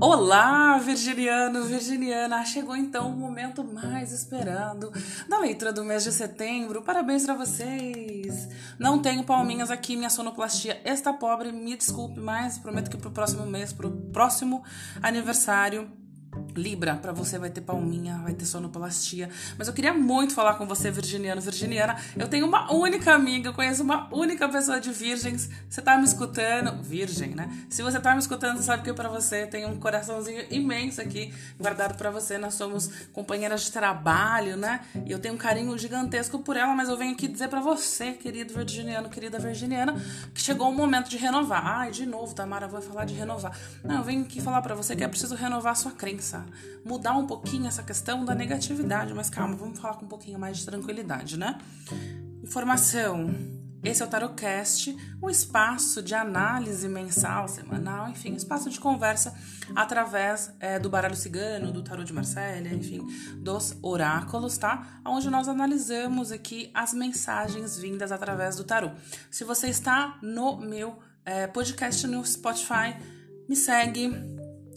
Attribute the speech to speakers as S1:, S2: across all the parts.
S1: Olá, virginiano, virginiana! Chegou então o momento mais esperado da leitura do mês de setembro. Parabéns para vocês! Não tenho palminhas aqui, minha sonoplastia está pobre, me desculpe, mas prometo que pro próximo mês, pro próximo aniversário, Libra, para você vai ter palminha, vai ter sonoplastia. Mas eu queria muito falar com você, virginiano, virginiana. Eu tenho uma única amiga, eu conheço uma única pessoa de virgens. Você tá me escutando? Virgem, né? Se você tá me escutando, sabe que para você tem um coraçãozinho imenso aqui guardado para você. Nós somos companheiras de trabalho, né? E eu tenho um carinho gigantesco por ela, mas eu venho aqui dizer para você, querido virginiano, querida virginiana, que chegou o momento de renovar. Ai, de novo, Tamara vai falar de renovar. Não, eu venho aqui falar para você que é preciso renovar a sua crença mudar um pouquinho essa questão da negatividade, mas calma, vamos falar com um pouquinho mais de tranquilidade, né? Informação. Esse é o Tarocast, um espaço de análise mensal, semanal, enfim, espaço de conversa através é, do baralho cigano, do tarô de Marsella, enfim, dos oráculos, tá? Onde nós analisamos aqui as mensagens vindas através do tarô. Se você está no meu é, podcast no Spotify, me segue,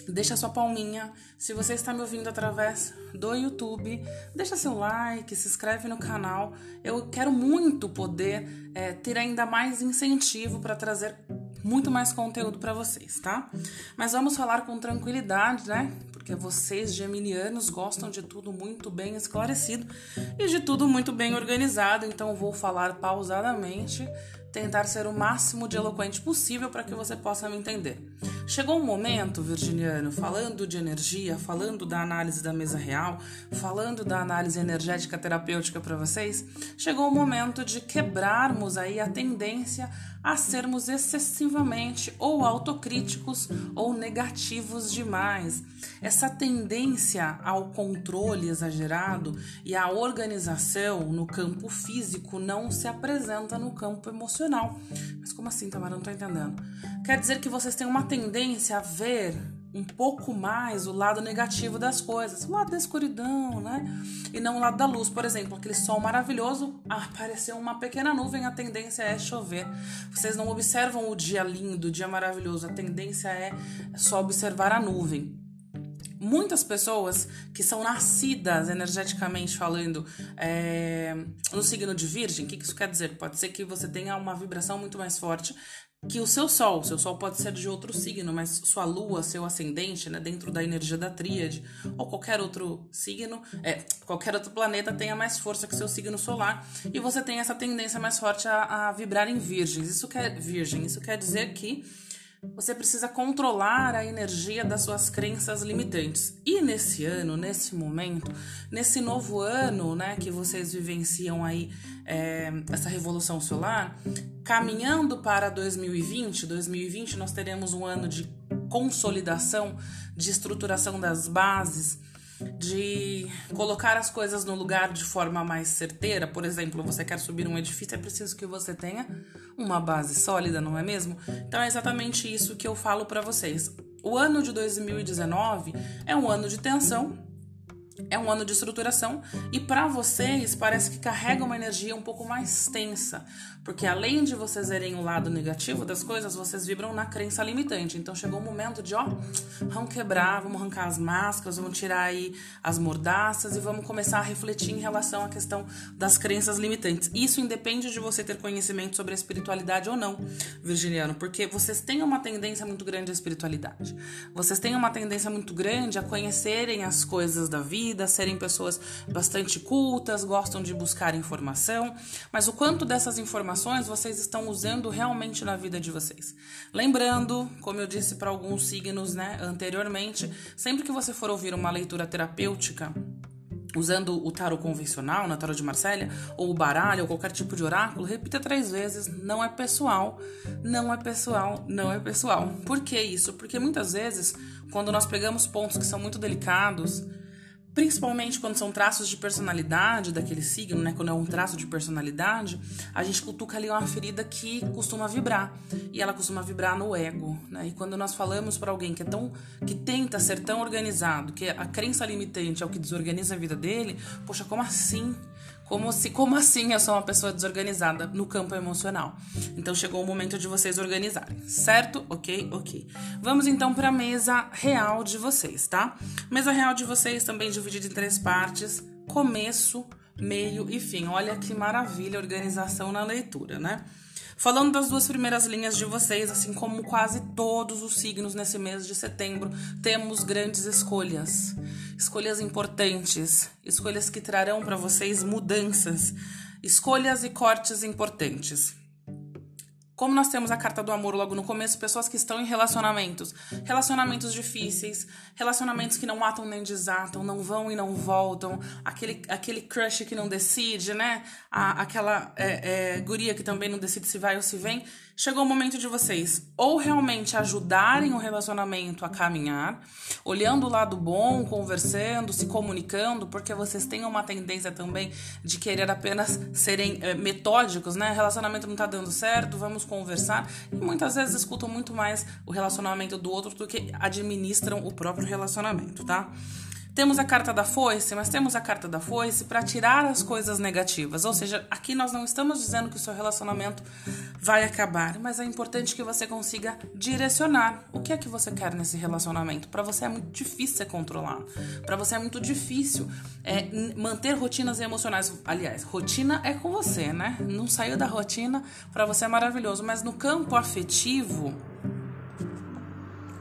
S1: deixa sua palminha. Se você está me ouvindo através do YouTube, deixa seu like, se inscreve no canal. Eu quero muito poder é, ter ainda mais incentivo para trazer muito mais conteúdo para vocês, tá? Mas vamos falar com tranquilidade, né? Porque vocês, geminianos, gostam de tudo muito bem esclarecido e de tudo muito bem organizado, então vou falar pausadamente tentar ser o máximo de eloquente possível para que você possa me entender. Chegou um momento, Virginiano, falando de energia, falando da análise da mesa real, falando da análise energética terapêutica para vocês, chegou o momento de quebrarmos aí a tendência a sermos excessivamente ou autocríticos ou negativos demais. Essa tendência ao controle exagerado e à organização no campo físico não se apresenta no campo emocional. Mas como assim, Tamara? Não tô entendendo. Quer dizer que vocês têm uma tendência a ver um pouco mais o lado negativo das coisas, o lado da escuridão, né? E não o lado da luz. Por exemplo, aquele sol maravilhoso, apareceu uma pequena nuvem, a tendência é chover. Vocês não observam o dia lindo, o dia maravilhoso, a tendência é só observar a nuvem. Muitas pessoas que são nascidas energeticamente falando é, no signo de Virgem, o que isso quer dizer? Pode ser que você tenha uma vibração muito mais forte que o seu sol, seu sol pode ser de outro signo, mas sua lua, seu ascendente, né, dentro da energia da tríade, ou qualquer outro signo, é, qualquer outro planeta tenha mais força que seu signo solar, e você tem essa tendência mais forte a, a vibrar em virgens. Isso quer virgem, isso quer dizer que você precisa controlar a energia das suas crenças limitantes. E nesse ano, nesse momento, nesse novo ano, né, que vocês vivenciam aí é, essa revolução solar, caminhando para 2020, 2020 nós teremos um ano de consolidação, de estruturação das bases de colocar as coisas no lugar de forma mais certeira. Por exemplo, você quer subir um edifício, é preciso que você tenha uma base sólida, não é mesmo? Então é exatamente isso que eu falo para vocês. O ano de 2019 é um ano de tensão, é um ano de estruturação e para vocês parece que carrega uma energia um pouco mais tensa, porque além de vocês verem o lado negativo das coisas, vocês vibram na crença limitante. Então chegou o momento de, ó, vamos quebrar, vamos arrancar as máscaras, vamos tirar aí as mordaças e vamos começar a refletir em relação à questão das crenças limitantes. Isso independe de você ter conhecimento sobre a espiritualidade ou não, Virginiano, porque vocês têm uma tendência muito grande à espiritualidade. Vocês têm uma tendência muito grande a conhecerem as coisas da vida, serem pessoas bastante cultas, gostam de buscar informação, mas o quanto dessas informações vocês estão usando realmente na vida de vocês. Lembrando, como eu disse para alguns signos né, anteriormente, sempre que você for ouvir uma leitura terapêutica, usando o tarot convencional, na tarot de Marsella, ou o baralho, ou qualquer tipo de oráculo, repita três vezes: não é pessoal, não é pessoal, não é pessoal. Por que isso? Porque muitas vezes, quando nós pegamos pontos que são muito delicados, Principalmente quando são traços de personalidade daquele signo, né? Quando é um traço de personalidade, a gente cutuca ali uma ferida que costuma vibrar. E ela costuma vibrar no ego, né? E quando nós falamos para alguém que é tão que tenta ser tão organizado, que a crença limitante é o que desorganiza a vida dele, poxa, como assim? Como se, como assim eu sou uma pessoa desorganizada no campo emocional? Então chegou o momento de vocês organizarem, certo? Ok, ok. Vamos então para a mesa real de vocês, tá? Mesa real de vocês também dividida em três partes: começo, meio e fim. Olha que maravilha organização na leitura, né? Falando das duas primeiras linhas de vocês, assim como quase todos os signos nesse mês de setembro, temos grandes escolhas. Escolhas importantes, escolhas que trarão para vocês mudanças, escolhas e cortes importantes. Como nós temos a carta do amor logo no começo, pessoas que estão em relacionamentos, relacionamentos difíceis, relacionamentos que não matam nem desatam, não vão e não voltam, aquele, aquele crush que não decide, né? A, aquela é, é, guria que também não decide se vai ou se vem. Chegou o momento de vocês ou realmente ajudarem o relacionamento a caminhar, olhando o lado bom, conversando, se comunicando, porque vocês têm uma tendência também de querer apenas serem é, metódicos, né? Relacionamento não tá dando certo, vamos conversar. E muitas vezes escutam muito mais o relacionamento do outro do que administram o próprio relacionamento, tá? Temos a carta da foice, mas temos a carta da foice para tirar as coisas negativas. Ou seja, aqui nós não estamos dizendo que o seu relacionamento vai acabar, mas é importante que você consiga direcionar o que é que você quer nesse relacionamento. Para você é muito difícil ser controlado. Para você é muito difícil é, manter rotinas emocionais. Aliás, rotina é com você, né? Não saiu da rotina, para você é maravilhoso, mas no campo afetivo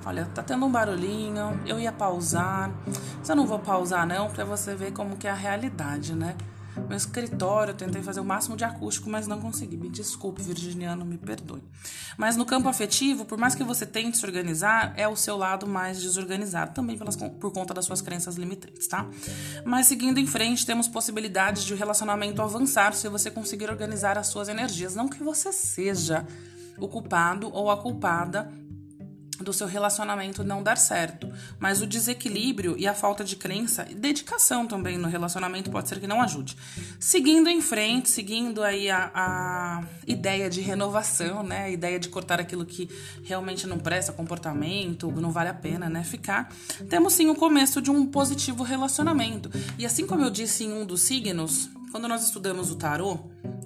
S1: Olha, tá tendo um barulhinho, eu ia pausar. Mas eu não vou pausar não, para você ver como que é a realidade, né? Meu escritório, eu tentei fazer o máximo de acústico, mas não consegui. Me desculpe, virginiano, me perdoe. Mas no campo afetivo, por mais que você tente se organizar, é o seu lado mais desorganizado, também pelas, por conta das suas crenças limitantes, tá? Mas seguindo em frente, temos possibilidades de o relacionamento avançar se você conseguir organizar as suas energias. Não que você seja o culpado ou a culpada do seu relacionamento não dar certo. Mas o desequilíbrio e a falta de crença e dedicação também no relacionamento pode ser que não ajude. Seguindo em frente, seguindo aí a, a ideia de renovação, né? A ideia de cortar aquilo que realmente não presta, comportamento, não vale a pena, né? Ficar. Temos sim o começo de um positivo relacionamento. E assim como eu disse em um dos signos, quando nós estudamos o tarô,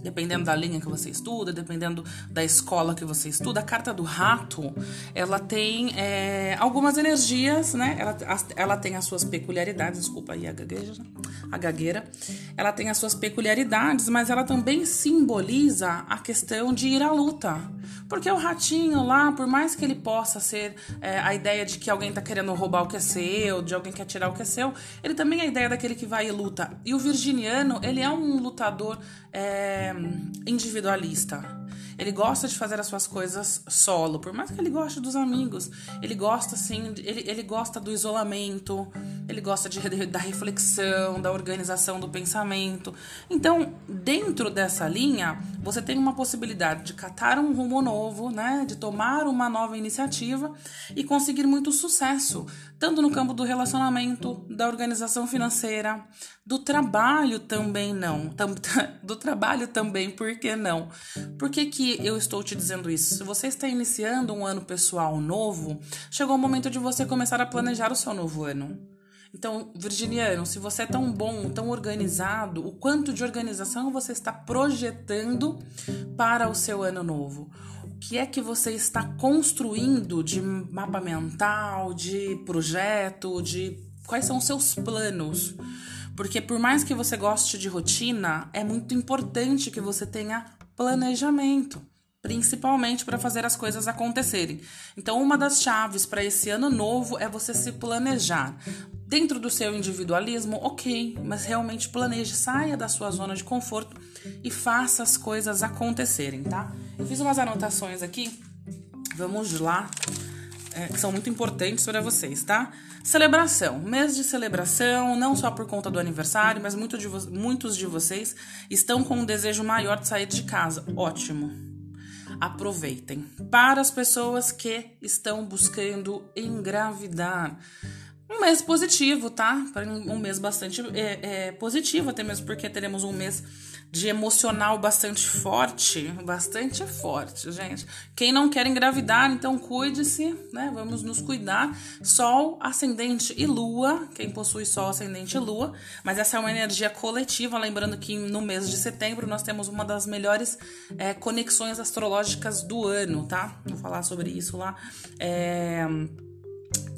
S1: dependendo da linha que você estuda, dependendo da escola que você estuda, a carta do rato, ela tem é, algumas energias, né? Ela, ela tem as suas peculiaridades, desculpa aí a gagueja, a gagueira. Ela tem as suas peculiaridades, mas ela também simboliza a questão de ir à luta. Porque o ratinho lá, por mais que ele possa ser é, a ideia de que alguém tá querendo roubar o que é seu, de alguém quer tirar o que é seu, ele também é a ideia daquele que vai e luta. E o virginiano, ele é um lutador é, individualista. Ele gosta de fazer as suas coisas solo, por mais que ele goste dos amigos. Ele gosta, assim, ele, ele gosta do isolamento, ele gosta de, da reflexão, da organização do pensamento. Então, dentro dessa linha, você tem uma possibilidade de catar um rumo novo, né? De tomar uma nova iniciativa e conseguir muito sucesso, tanto no campo do relacionamento, da organização financeira, do trabalho também não. Do trabalho também, por que não? Por que, que eu estou te dizendo isso? Se você está iniciando um ano pessoal novo, chegou o momento de você começar a planejar o seu novo ano. Então, Virginiano, se você é tão bom, tão organizado, o quanto de organização você está projetando para o seu ano novo? O que é que você está construindo de mapa mental, de projeto, de quais são os seus planos? Porque por mais que você goste de rotina, é muito importante que você tenha planejamento, principalmente para fazer as coisas acontecerem. Então, uma das chaves para esse ano novo é você se planejar. Dentro do seu individualismo, ok, mas realmente planeje, saia da sua zona de conforto e faça as coisas acontecerem, tá? Eu fiz umas anotações aqui, vamos lá é, que são muito importantes para vocês, tá? Celebração. Mês de celebração, não só por conta do aniversário, mas muito de muitos de vocês estão com um desejo maior de sair de casa. Ótimo. Aproveitem. Para as pessoas que estão buscando engravidar. Um mês positivo, tá? Um mês bastante é, é, positivo, até mesmo porque teremos um mês de emocional bastante forte, bastante forte, gente. Quem não quer engravidar, então cuide-se, né? Vamos nos cuidar. Sol, ascendente e lua, quem possui sol, ascendente e lua, mas essa é uma energia coletiva, lembrando que no mês de setembro nós temos uma das melhores é, conexões astrológicas do ano, tá? Vou falar sobre isso lá. É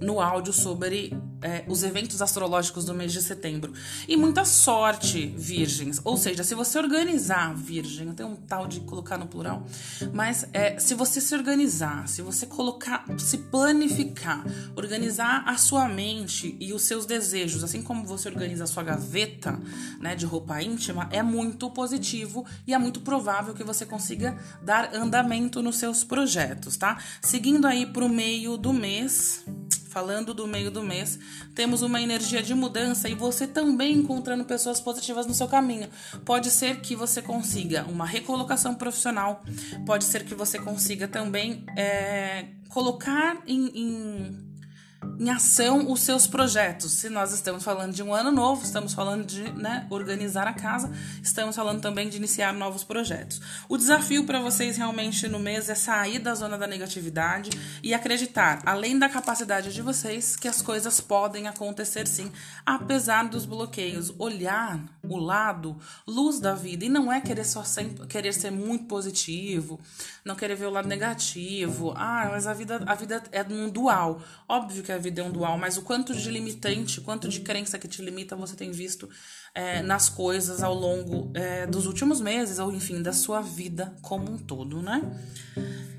S1: no áudio sobre é, os eventos astrológicos do mês de setembro. E muita sorte, virgens. Ou seja, se você organizar, virgem, tem um tal de colocar no plural, mas é, se você se organizar, se você colocar, se planificar, organizar a sua mente e os seus desejos, assim como você organiza a sua gaveta né, de roupa íntima, é muito positivo e é muito provável que você consiga dar andamento nos seus projetos, tá? Seguindo aí para o meio do mês falando do meio do mês, temos uma energia de mudança e você também encontrando pessoas positivas no seu caminho. Pode ser que você consiga uma recolocação profissional, pode ser que você consiga também é, colocar em, em em ação os seus projetos. Se nós estamos falando de um ano novo, estamos falando de né, organizar a casa, estamos falando também de iniciar novos projetos. O desafio para vocês realmente no mês é sair da zona da negatividade e acreditar, além da capacidade de vocês, que as coisas podem acontecer sim, apesar dos bloqueios. Olhar o lado, luz da vida, e não é querer só querer ser muito positivo, não querer ver o lado negativo. Ah, mas a vida, a vida é um dual. Óbvio que a vida é um dual, mas o quanto de limitante, quanto de crença que te limita você tem visto é, nas coisas ao longo é, dos últimos meses, ou enfim, da sua vida como um todo, né?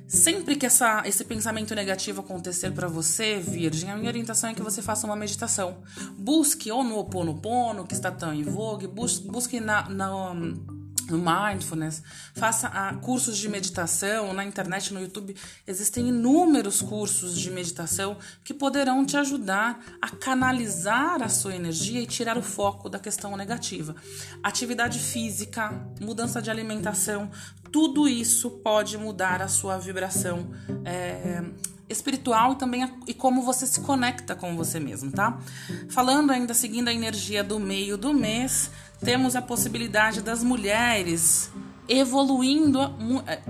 S1: Sempre que essa, esse pensamento negativo acontecer para você, Virgem, a minha orientação é que você faça uma meditação. Busque ou no Oponopono, que está tão em vogue, busque, busque na, na mindfulness, faça ah, cursos de meditação na internet, no YouTube. Existem inúmeros cursos de meditação que poderão te ajudar a canalizar a sua energia e tirar o foco da questão negativa. Atividade física, mudança de alimentação, tudo isso pode mudar a sua vibração. É, espiritual e também a, e como você se conecta com você mesmo, tá? Falando ainda seguindo a energia do meio do mês, temos a possibilidade das mulheres evoluindo. É,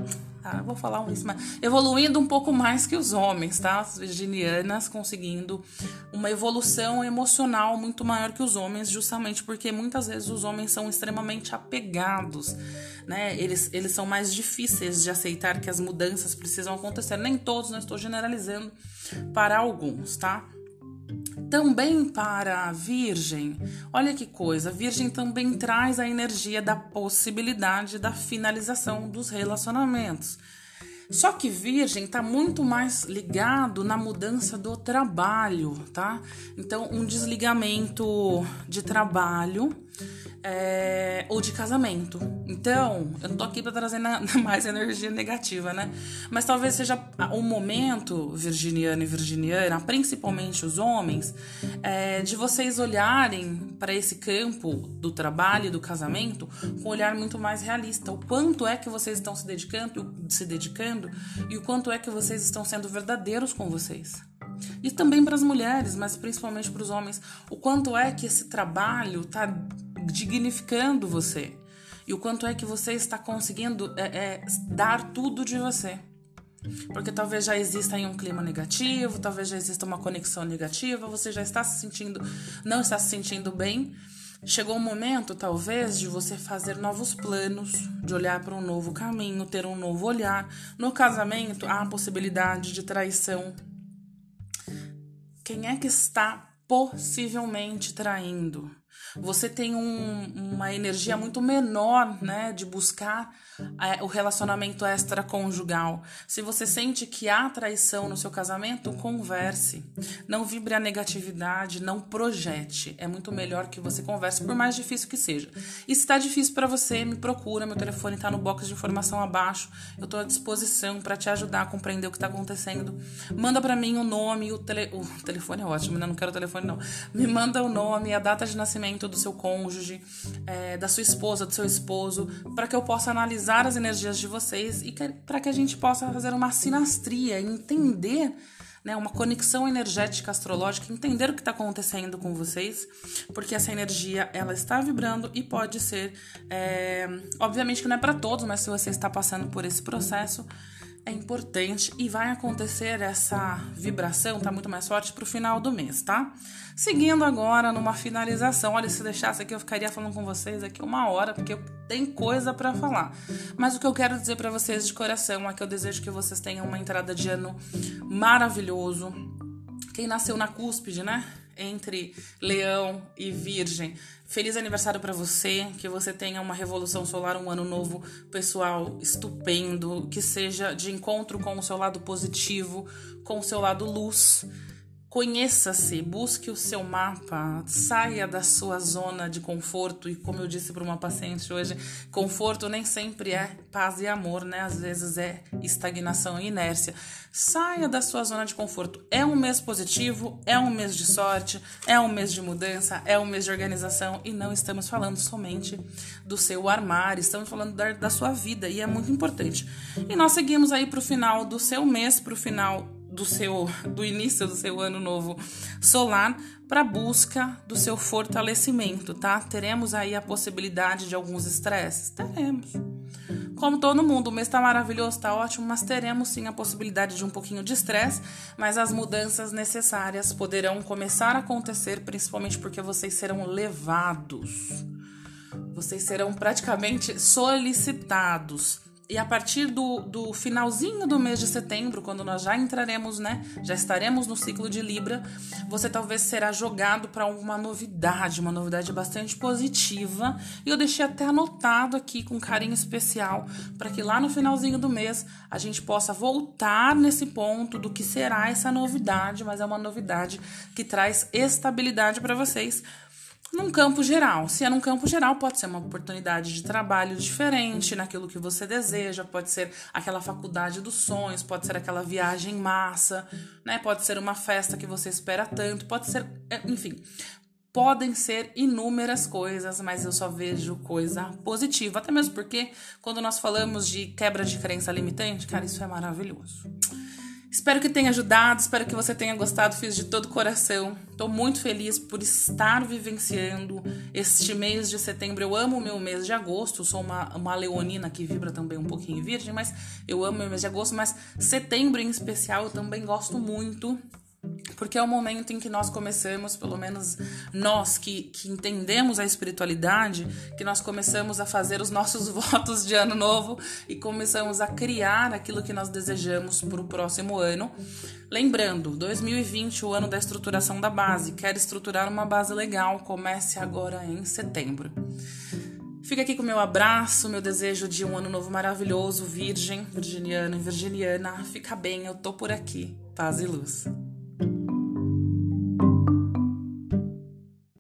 S1: ah, vou falar isso, mas evoluindo um pouco mais que os homens, tá? As virginianas conseguindo uma evolução emocional muito maior que os homens, justamente porque muitas vezes os homens são extremamente apegados, né? Eles, eles são mais difíceis de aceitar que as mudanças precisam acontecer. Nem todos, não estou generalizando, para alguns, tá? Também para a Virgem, olha que coisa, a Virgem também traz a energia da possibilidade da finalização dos relacionamentos. Só que Virgem está muito mais ligado na mudança do trabalho, tá? Então, um desligamento de trabalho é, ou de casamento. Então, eu não tô aqui para trazer na, mais energia negativa, né? Mas talvez seja o momento, virginiano e virginiana, principalmente os homens, é, de vocês olharem para esse campo do trabalho e do casamento com um olhar muito mais realista. O quanto é que vocês estão se dedicando, se dedicando e o quanto é que vocês estão sendo verdadeiros com vocês. E também para as mulheres, mas principalmente para os homens, o quanto é que esse trabalho está dignificando você e o quanto é que você está conseguindo é, é, dar tudo de você. Porque talvez já exista aí um clima negativo, talvez já exista uma conexão negativa, você já está se sentindo, não está se sentindo bem. Chegou o momento, talvez, de você fazer novos planos, de olhar para um novo caminho, ter um novo olhar. No casamento, há a possibilidade de traição. Quem é que está possivelmente traindo? Você tem um, uma energia muito menor, né, de buscar é, o relacionamento extraconjugal. Se você sente que há traição no seu casamento, converse. Não vibre a negatividade, não projete. É muito melhor que você converse, por mais difícil que seja. E se está difícil para você, me procura. Meu telefone está no box de informação abaixo. Eu estou à disposição para te ajudar a compreender o que está acontecendo. Manda para mim o nome, o, tele... o telefone é ótimo, né? Não quero o telefone, não. Me manda o nome, a data de nascimento do seu cônjuge, é, da sua esposa, do seu esposo, para que eu possa analisar as energias de vocês e para que a gente possa fazer uma sinastria, entender né, uma conexão energética astrológica, entender o que está acontecendo com vocês, porque essa energia ela está vibrando e pode ser, é, obviamente que não é para todos, mas se você está passando por esse processo, é importante e vai acontecer essa vibração, tá muito mais forte pro final do mês, tá? Seguindo agora numa finalização. Olha, se deixasse aqui eu ficaria falando com vocês aqui uma hora, porque tem coisa para falar. Mas o que eu quero dizer para vocês de coração é que eu desejo que vocês tenham uma entrada de ano maravilhoso. Quem nasceu na cúspide, né? Entre Leão e Virgem, Feliz aniversário para você, que você tenha uma revolução solar, um ano novo pessoal estupendo, que seja de encontro com o seu lado positivo, com o seu lado luz Conheça-se, busque o seu mapa, saia da sua zona de conforto. E como eu disse para uma paciente hoje, conforto nem sempre é paz e amor, né? Às vezes é estagnação e inércia. Saia da sua zona de conforto. É um mês positivo, é um mês de sorte, é um mês de mudança, é um mês de organização. E não estamos falando somente do seu armário, estamos falando da, da sua vida e é muito importante. E nós seguimos aí para o final do seu mês, para o final do seu do início do seu ano novo solar para busca do seu fortalecimento, tá? Teremos aí a possibilidade de alguns estresses? Teremos. Como todo mundo, o mês tá maravilhoso, tá ótimo, mas teremos sim a possibilidade de um pouquinho de estresse, mas as mudanças necessárias poderão começar a acontecer, principalmente porque vocês serão levados. Vocês serão praticamente solicitados e a partir do, do finalzinho do mês de setembro, quando nós já entraremos, né? Já estaremos no ciclo de Libra, você talvez será jogado para uma novidade, uma novidade bastante positiva. E eu deixei até anotado aqui com carinho especial para que lá no finalzinho do mês a gente possa voltar nesse ponto do que será essa novidade, mas é uma novidade que traz estabilidade para vocês num campo geral. Se é num campo geral, pode ser uma oportunidade de trabalho diferente naquilo que você deseja, pode ser aquela faculdade dos sonhos, pode ser aquela viagem massa, né? Pode ser uma festa que você espera tanto, pode ser, é, enfim, podem ser inúmeras coisas, mas eu só vejo coisa positiva, até mesmo porque quando nós falamos de quebra de crença limitante, cara, isso é maravilhoso. Espero que tenha ajudado, espero que você tenha gostado, fiz de todo coração. Estou muito feliz por estar vivenciando este mês de setembro. Eu amo o meu mês de agosto, sou uma, uma leonina que vibra também um pouquinho virgem, mas eu amo meu mês de agosto, mas setembro em especial eu também gosto muito porque é o momento em que nós começamos, pelo menos nós que, que entendemos a espiritualidade, que nós começamos a fazer os nossos votos de ano novo e começamos a criar aquilo que nós desejamos para o próximo ano. Lembrando, 2020, o ano da estruturação da base. Quer estruturar uma base legal? Comece agora em setembro. Fica aqui com meu abraço, meu desejo de um ano novo maravilhoso, virgem, virginiano e virginiana. Fica bem, eu tô por aqui. Paz e luz.